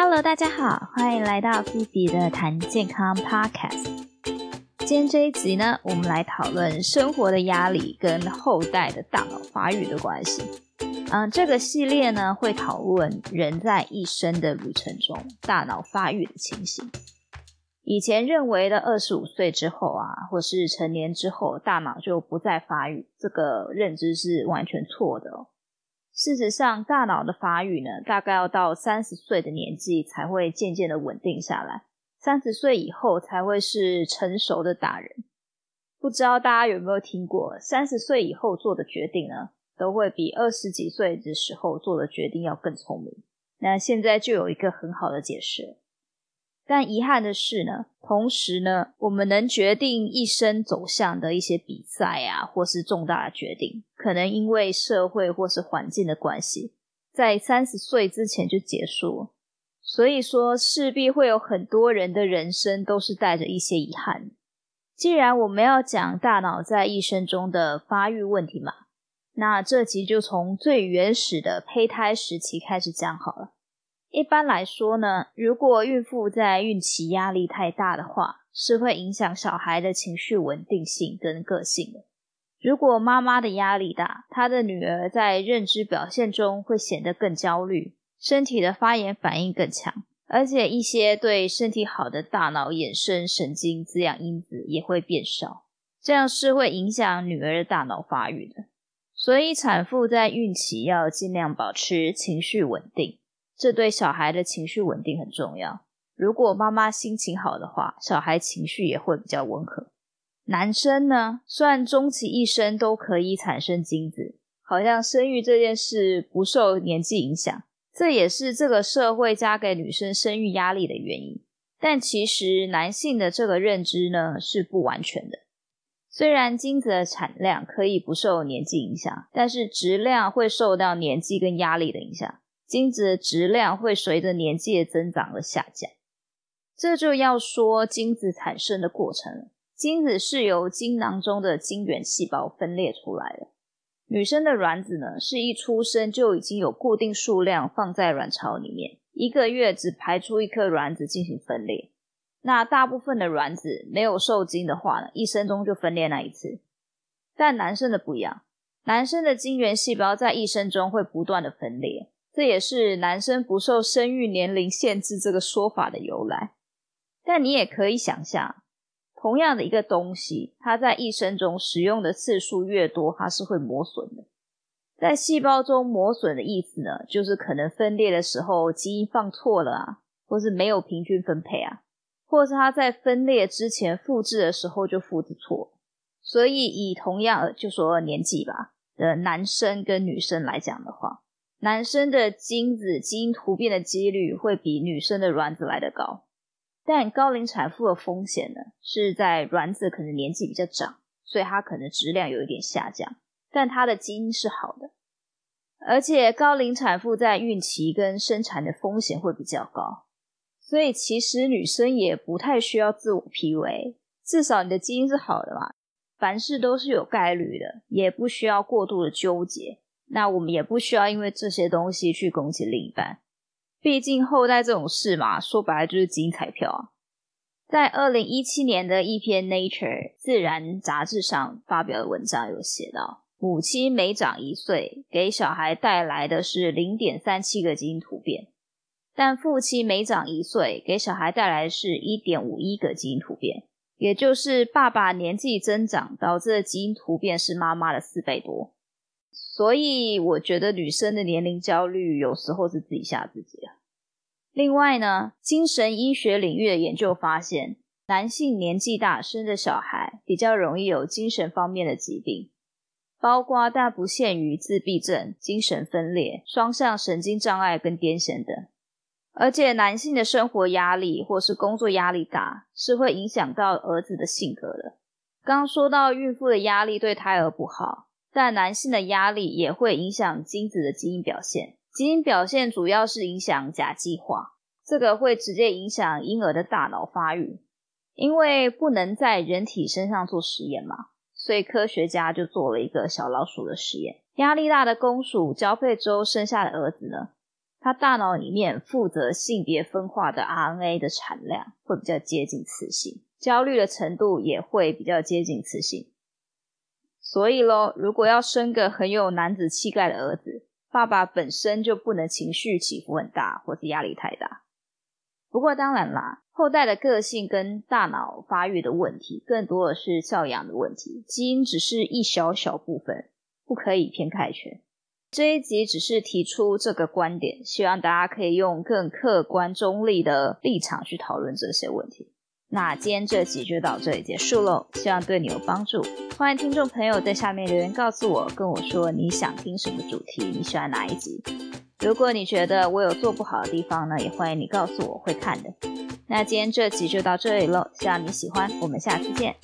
Hello，大家好，欢迎来到菲比的谈健康 Podcast。今天这一集呢，我们来讨论生活的压力跟后代的大脑发育的关系。嗯，这个系列呢会讨论人在一生的旅程中大脑发育的情形。以前认为的二十五岁之后啊，或是成年之后，大脑就不再发育，这个认知是完全错的哦。事实上，大脑的发育呢，大概要到三十岁的年纪才会渐渐的稳定下来，三十岁以后才会是成熟的大人。不知道大家有没有听过，三十岁以后做的决定呢，都会比二十几岁的时候做的决定要更聪明。那现在就有一个很好的解释。但遗憾的是呢，同时呢，我们能决定一生走向的一些比赛啊，或是重大的决定，可能因为社会或是环境的关系，在三十岁之前就结束了。所以说，势必会有很多人的人生都是带着一些遗憾。既然我们要讲大脑在一生中的发育问题嘛，那这集就从最原始的胚胎时期开始讲好了。一般来说呢，如果孕妇在孕期压力太大的话，是会影响小孩的情绪稳定性跟个性的。如果妈妈的压力大，她的女儿在认知表现中会显得更焦虑，身体的发炎反应更强，而且一些对身体好的大脑衍生神经滋养因子也会变少，这样是会影响女儿的大脑发育的。所以产妇在孕期要尽量保持情绪稳定。这对小孩的情绪稳定很重要。如果妈妈心情好的话，小孩情绪也会比较温和。男生呢，虽然终其一生都可以产生精子，好像生育这件事不受年纪影响，这也是这个社会加给女生生育压力的原因。但其实男性的这个认知呢，是不完全的。虽然精子的产量可以不受年纪影响，但是质量会受到年纪跟压力的影响。精子的质量会随着年纪的增长而下降，这就要说精子产生的过程了。精子是由精囊中的精原细胞分裂出来的。女生的卵子呢，是一出生就已经有固定数量放在卵巢里面，一个月只排出一颗卵子进行分裂。那大部分的卵子没有受精的话呢，一生中就分裂那一次。但男生的不一样，男生的精原细胞在一生中会不断的分裂。这也是男生不受生育年龄限制这个说法的由来。但你也可以想象，同样的一个东西，它在一生中使用的次数越多，它是会磨损的。在细胞中磨损的意思呢，就是可能分裂的时候基因放错了啊，或是没有平均分配啊，或是它在分裂之前复制的时候就复制错。所以以同样就说年纪吧的男生跟女生来讲的话。男生的精子基因突变的几率会比女生的卵子来得高，但高龄产妇的风险呢，是在卵子可能年纪比较长，所以它可能质量有一点下降，但它的基因是好的。而且高龄产妇在孕期跟生产的风险会比较高，所以其实女生也不太需要自我 PUA，至少你的基因是好的嘛，凡事都是有概率的，也不需要过度的纠结。那我们也不需要因为这些东西去攻击另一半，毕竟后代这种事嘛，说白了就是基因彩票啊。在二零一七年的一篇《Nature》自然杂志上发表的文章有写到，母亲每长一岁，给小孩带来的是零点三七个基因突变，但父亲每长一岁，给小孩带来的是一点五一个基因突变，也就是爸爸年纪增长导致的基因突变是妈妈的四倍多。所以我觉得女生的年龄焦虑有时候是自己吓自己啊。另外呢，精神医学领域的研究发现，男性年纪大生的小孩比较容易有精神方面的疾病，包括但不限于自闭症、精神分裂、双向神经障碍跟癫痫等。而且男性的生活压力或是工作压力大，是会影响到儿子的性格的。刚刚说到孕妇的压力对胎儿不好。但男性的压力也会影响精子的基因表现，基因表现主要是影响甲基化，这个会直接影响婴儿的大脑发育。因为不能在人体身上做实验嘛，所以科学家就做了一个小老鼠的实验。压力大的公鼠交配之后生下的儿子呢，他大脑里面负责性别分化的 RNA 的产量会比较接近雌性，焦虑的程度也会比较接近雌性。所以咯，如果要生个很有男子气概的儿子，爸爸本身就不能情绪起伏很大，或是压力太大。不过当然啦，后代的个性跟大脑发育的问题，更多的是教养的问题，基因只是一小小部分，不可以偏概全。这一集只是提出这个观点，希望大家可以用更客观中立的立场去讨论这些问题。那今天这集就到这里结束喽，希望对你有帮助。欢迎听众朋友在下面留言告诉我，跟我说你想听什么主题，你喜欢哪一集。如果你觉得我有做不好的地方呢，也欢迎你告诉我，会看的。那今天这集就到这里喽，希望你喜欢，我们下次见。